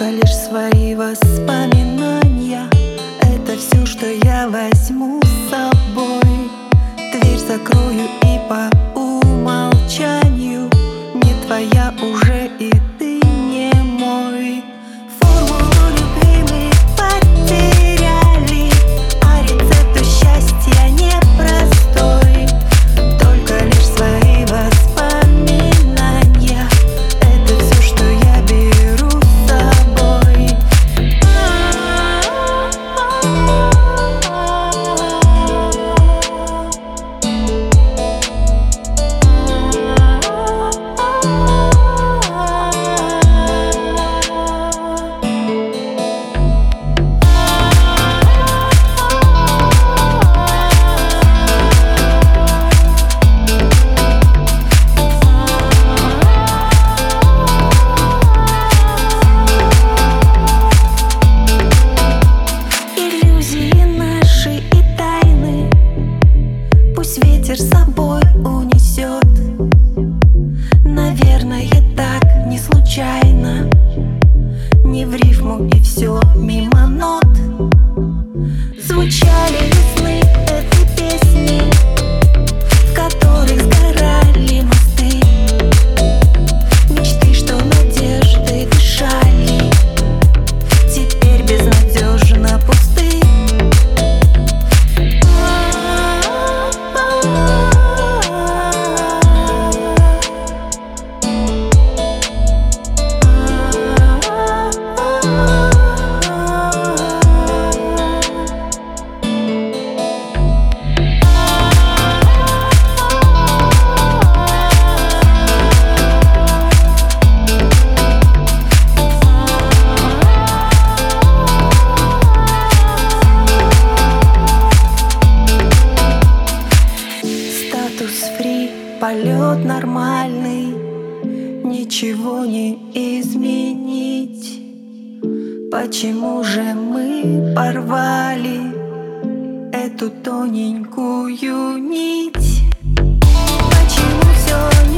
Только лишь свои воспоминания. Это все, что я возьму с собой. Дверь закрою и по умолчанию. Не твоя уже фри, полет нормальный Ничего не изменить. Почему же мы порвали Эту тоненькую нить? Почему все